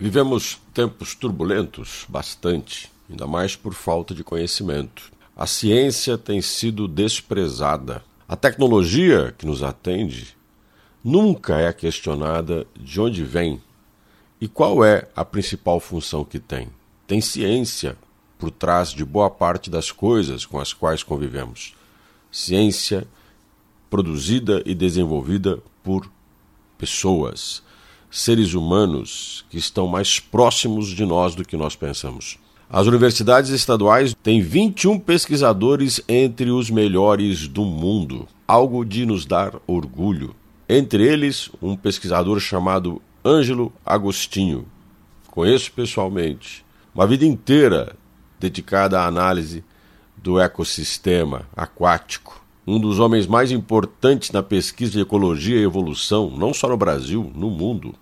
Vivemos tempos turbulentos, bastante, ainda mais por falta de conhecimento. A ciência tem sido desprezada. A tecnologia que nos atende nunca é questionada de onde vem e qual é a principal função que tem. Tem ciência por trás de boa parte das coisas com as quais convivemos. Ciência produzida e desenvolvida por pessoas seres humanos que estão mais próximos de nós do que nós pensamos. As universidades estaduais têm 21 pesquisadores entre os melhores do mundo, algo de nos dar orgulho. Entre eles, um pesquisador chamado Ângelo Agostinho. Conheço pessoalmente. Uma vida inteira dedicada à análise do ecossistema aquático. Um dos homens mais importantes na pesquisa de ecologia e evolução, não só no Brasil, no mundo.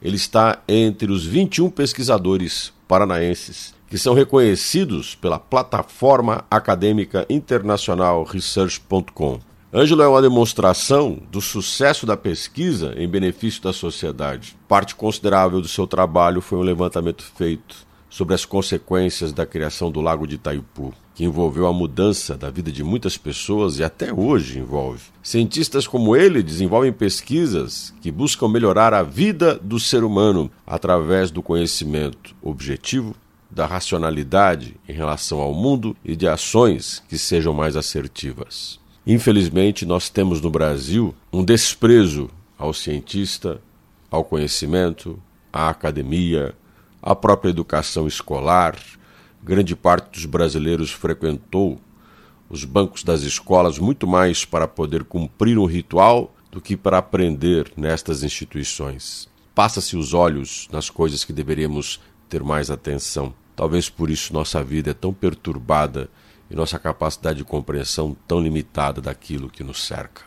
Ele está entre os 21 pesquisadores paranaenses que são reconhecidos pela plataforma acadêmica internacional Research.com. Ângelo é uma demonstração do sucesso da pesquisa em benefício da sociedade. Parte considerável do seu trabalho foi um levantamento feito sobre as consequências da criação do Lago de Itaipu, que envolveu a mudança da vida de muitas pessoas e até hoje envolve. Cientistas como ele desenvolvem pesquisas que buscam melhorar a vida do ser humano através do conhecimento objetivo, da racionalidade em relação ao mundo e de ações que sejam mais assertivas. Infelizmente, nós temos no Brasil um desprezo ao cientista, ao conhecimento, à academia, a própria educação escolar. Grande parte dos brasileiros frequentou os bancos das escolas muito mais para poder cumprir um ritual do que para aprender nestas instituições. Passa-se os olhos nas coisas que deveríamos ter mais atenção. Talvez por isso nossa vida é tão perturbada e nossa capacidade de compreensão tão limitada daquilo que nos cerca.